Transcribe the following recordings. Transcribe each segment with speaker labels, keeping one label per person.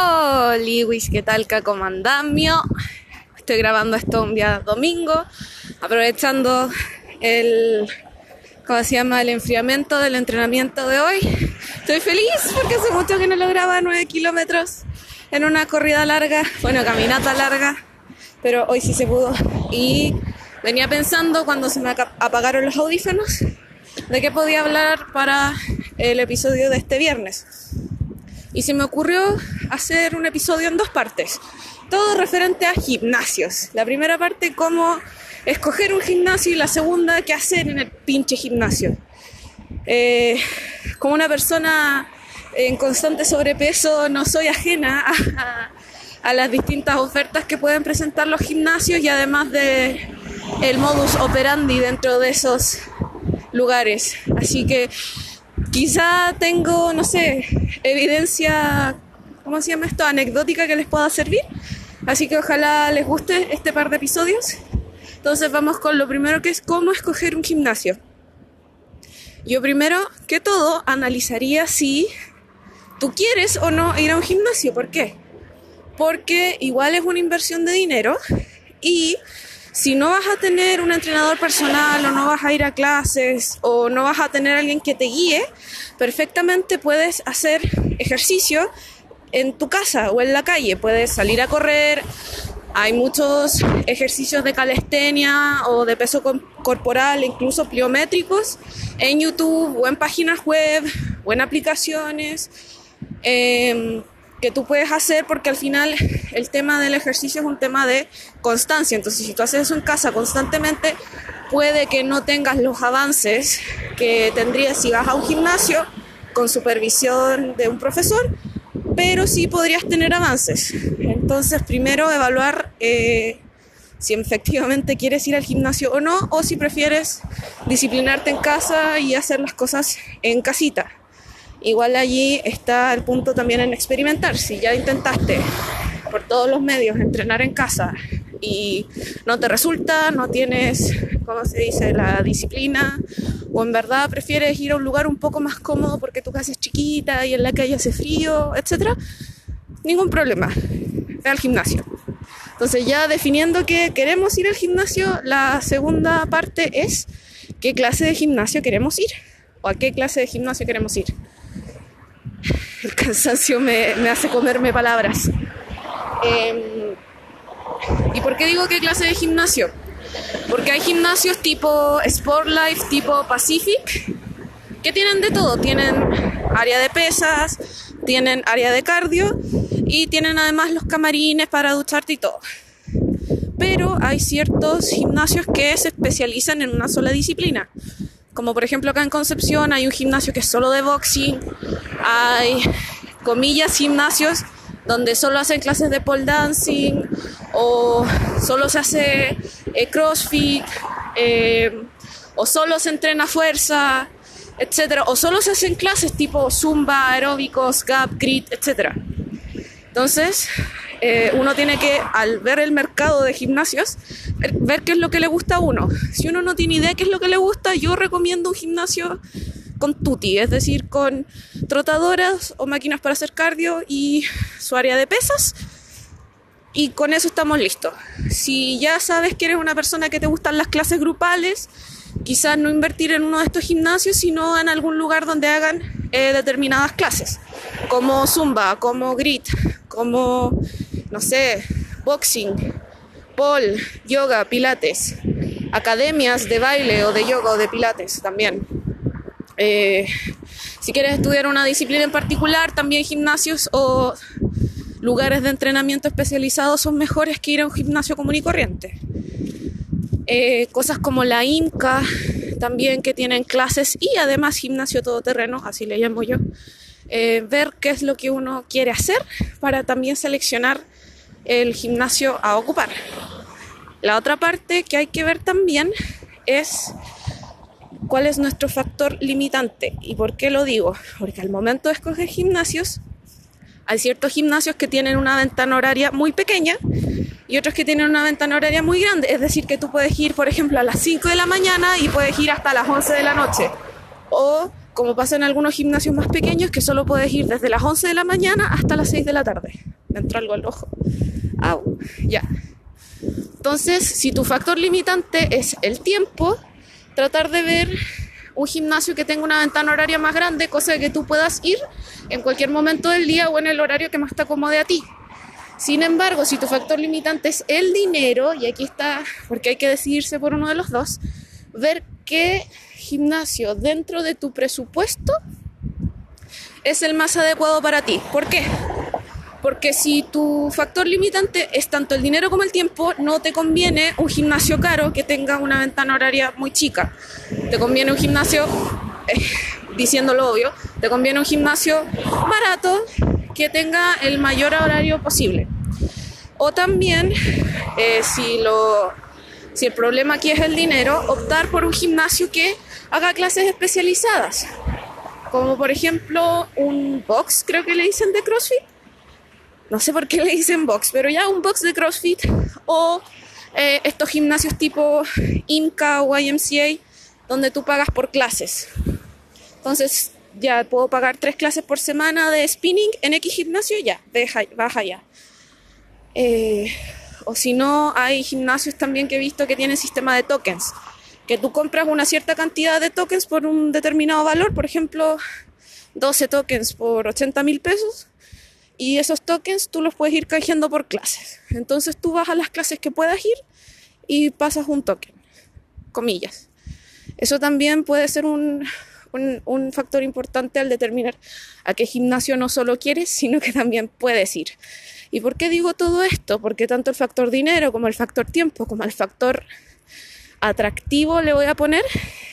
Speaker 1: Hola, Lewis, ¿qué tal, Cacomandamio? Estoy grabando esto un día domingo, aprovechando el, ¿cómo se llama? El enfriamiento del entrenamiento de hoy. Estoy feliz porque hace mucho que no lograba 9 kilómetros en una corrida larga, bueno, caminata larga, pero hoy sí se pudo. Y venía pensando cuando se me apagaron los audífonos de qué podía hablar para el episodio de este viernes y se me ocurrió hacer un episodio en dos partes, todo referente a gimnasios. La primera parte, cómo escoger un gimnasio y la segunda, qué hacer en el pinche gimnasio. Eh, como una persona en constante sobrepeso, no soy ajena a, las distintas ofertas que pueden presentar los gimnasios y además de el modus operandi dentro de esos lugares. Así que quizá tengo, no sé, evidencia, ¿cómo se llama esto? Anecdótica que les pueda servir. Así que ojalá les guste este par de episodios. Entonces vamos con lo primero que es cómo escoger un gimnasio. Yo primero que todo analizaría si tú quieres o no ir a un gimnasio. ¿Por qué? Porque igual es una inversión de dinero y si no vas a tener un entrenador personal o no vas a ir a clases o no vas a tener alguien que te guíe, perfectamente puedes hacer ejercicio en tu casa o en la calle. Puedes salir a correr. Hay muchos ejercicios de calistenia o de peso corporal, incluso pliométricos, en YouTube o páginas web o en aplicaciones. Em, que tú puedes hacer porque al final el tema del ejercicio es un tema de constancia. Entonces, si tú haces eso en casa constantemente, puede que no tengas los avances que tendrías si vas a un gimnasio con supervisión de un profesor, pero sí podrías tener avances. Entonces, primero evaluar eh, si efectivamente quieres ir al gimnasio o no, o si prefieres disciplinarte en casa y hacer las cosas en casita. Igual allí está el punto también en experimentar. Si ya intentaste por todos los medios entrenar en casa y no te resulta, no tienes, ¿cómo se dice?, la disciplina, o en verdad prefieres ir a un lugar un poco más cómodo porque tu casa es chiquita y en la calle hace frío, etc., ningún problema, ve al gimnasio. Entonces ya definiendo que queremos ir al gimnasio, la segunda parte es qué clase de gimnasio queremos ir o a qué clase de gimnasio queremos ir el cansancio me, hace comerme palabras. Em, ¿Y por qué digo qué clase de gimnasio? Porque hay gimnasios tipo Sport Life, tipo Pacific, que tienen de todo. Tienen área de pesas, tienen área de cardio y tienen además los camarines para ducharte y todo. Pero hay ciertos gimnasios que se especializan en una sola disciplina. Como por ejemplo acá en Concepción hay un gimnasio que es solo de boxing, hay comillas gimnasios donde solo hacen clases de pole dancing o solo se hace eh, crossfit eh, o solo se entrena fuerza, etcétera, o solo se hacen clases tipo zumba, aeróbicos, gap, grit, etcétera. Entonces, eh, uno tiene que, al ver el mercado de gimnasios, ver qué es lo que le gusta a uno. Si uno no tiene idea qué es lo que le gusta, yo recomiendo un gimnasio con tuti, es decir, con trotadoras o máquinas para hacer cardio y su área de pesas. Y con eso estamos listos. Si ya sabes que eres una persona que te gustan las clases grupales, quizás no invertir en uno de estos gimnasios, sino en algún lugar donde hagan eh, determinadas clases, como zumba, como grit, como, no sé, boxing, pole, yoga, pilates, academias de baile o de yoga o de pilates también. Eh, si quieres estudiar una disciplina en particular, también gimnasios o lugares de entrenamiento especializados son mejores que ir a un gimnasio común y corriente. Eh, cosas como la IMCA, también que tienen clases y además gimnasio todoterreno, así le llamo yo. Eh, ver qué es lo que uno quiere hacer para también seleccionar el gimnasio a ocupar. La otra parte que hay que ver también es cuál es nuestro factor limitante. ¿Y por qué lo digo? Porque al momento de escoger gimnasios, hay ciertos gimnasios que tienen una ventana horaria muy pequeña y otros que tienen una ventana horaria muy grande. Es decir, que tú puedes ir, por ejemplo, a las 5 de la mañana y puedes ir hasta las 11 de la noche. O como pasa en algunos gimnasios más pequeños, que solo puedes ir desde las 11 de la mañana hasta las 6 de la tarde. Me entró algo al ojo. Au, ya. Entonces, si tu factor limitante es el tiempo, tratar de ver un gimnasio que tenga una ventana horaria más grande, cosa que tú puedas ir en cualquier momento del día o en el horario que más te acomode a ti. Sin embargo, si tu factor limitante es el dinero, y aquí está, porque hay que decidirse por uno de los dos, ver qué gimnasio dentro de tu presupuesto es el más adecuado para ti. ¿Por qué? Porque si tu factor limitante es tanto el dinero como el tiempo, no te conviene un gimnasio caro que tenga una ventana horaria muy chica. Te conviene un gimnasio, eh, diciéndolo obvio, te conviene un gimnasio barato que tenga el mayor horario posible. O también, eh, si, lo, si el problema aquí es el dinero, optar por un gimnasio que haga clases especializadas. Como por ejemplo un box, creo que le dicen de CrossFit. No sé por qué le dicen box, pero ya un box de CrossFit o eh, estos gimnasios tipo IMCA o YMCA, donde tú pagas por clases. Entonces, ya puedo pagar tres clases por semana de spinning en X gimnasio, ya, baja ya. Eh, o si no, hay gimnasios también que he visto que tienen sistema de tokens, que tú compras una cierta cantidad de tokens por un determinado valor, por ejemplo, 12 tokens por 80 mil pesos, y esos tokens tú los puedes ir canjeando por clases. Entonces tú vas a las clases que puedas ir y pasas un token, comillas. Eso también puede ser un, un, factor importante al determinar a qué gimnasio no solo quieres, sino que también puedes ir. ¿Y por qué digo todo esto? Porque tanto el factor dinero como el factor tiempo, como el factor atractivo le voy a poner,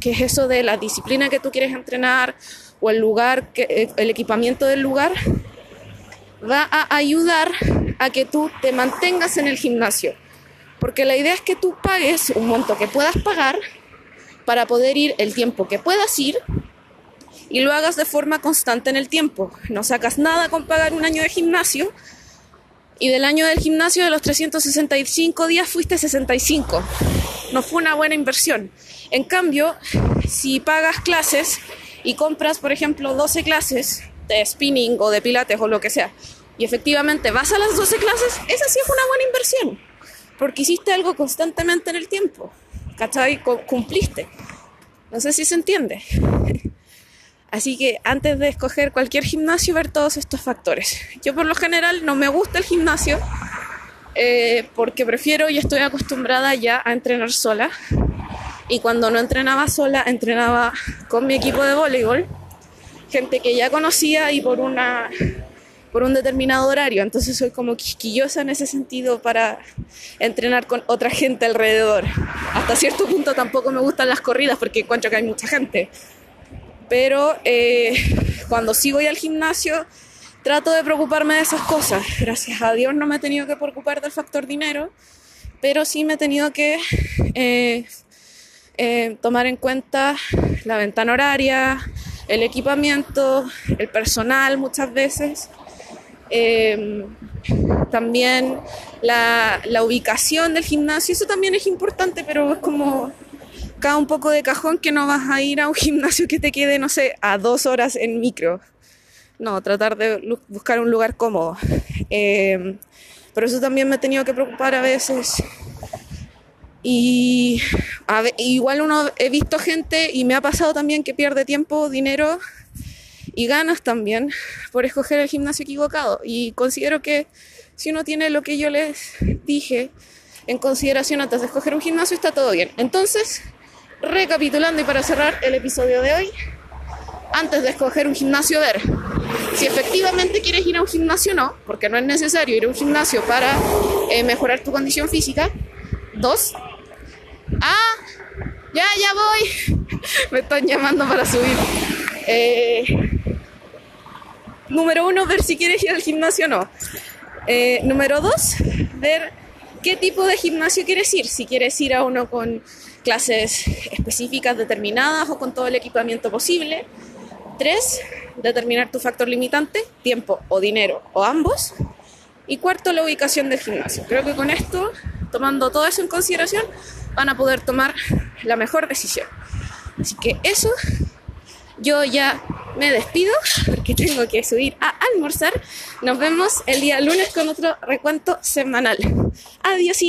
Speaker 1: que es eso de la disciplina que tú quieres entrenar o el lugar, que, eh, el equipamiento del lugar, va a ayudar a que tú te mantengas en el gimnasio. Porque la idea es que tú pagues un monto que puedas pagar para poder ir el tiempo que puedas ir y lo hagas de forma constante en el tiempo. No sacas nada con pagar un año de gimnasio y del año del gimnasio de los 365 días fuiste 65. No fue una buena inversión. En cambio, si pagas clases y compras, por ejemplo, 12 clases de spinning o de pilates o lo que sea, y efectivamente vas a las 12 clases, esa sí es una buena inversión, porque hiciste algo constantemente en el tiempo. ¿cachai? Cumpliste. No sé si se entiende. Así que antes de escoger cualquier gimnasio, ver todos estos factores. Yo por lo general no me gusta el gimnasio eh, porque prefiero y estoy acostumbrada ya a entrenar sola. Y cuando no entrenaba sola, entrenaba con mi equipo de voleibol, gente que ya conocía y por una por un determinado horario, entonces soy como quisquillosa en ese sentido para entrenar con otra gente alrededor. Hasta cierto punto tampoco me gustan las corridas porque encuentro que hay mucha gente, pero eh, cuando sí voy al gimnasio trato de preocuparme de esas cosas. Gracias a Dios no me he tenido que preocupar del factor dinero, pero sí me he tenido que eh, eh, tomar en cuenta la ventana horaria, el equipamiento, el personal muchas veces Em, también la, la, ubicación del gimnasio, eso también es importante, pero es como cada un poco de cajón que no vas a ir a un gimnasio que te quede, no sé, a dos horas en micro. No, tratar de buscar un lugar cómodo. Eh, pero eso también me he tenido que preocupar a veces. Y igual uno he visto gente y me ha pasado también que pierde tiempo, dinero y ganas también por escoger el gimnasio equivocado. Y considero que si uno tiene lo que yo les dije en consideración antes de escoger un gimnasio, está todo bien. Entonces, recapitulando y para cerrar el episodio de hoy, antes de escoger un gimnasio, ver si efectivamente quieres ir a un gimnasio o no, porque no es necesario ir a un gimnasio para eh, mejorar tu condición física. Dos, ah, ya, ya voy. Me están llamando para subir. Eh, número uno, ver si quieres ir al gimnasio o no. Eh, número dos, ver qué tipo de gimnasio quieres ir. Si quieres ir a uno con clases específicas determinadas o con todo el equipamiento posible. Tres, determinar tu factor limitante, tiempo o dinero o ambos. Y cuarto, la ubicación del gimnasio. Creo que con esto, tomando todo eso en consideración, van a poder tomar la mejor decisión. Así que eso yo ya me despido porque tengo que subir a almorzar. Nos vemos el día lunes con otro recuento semanal. Adiós.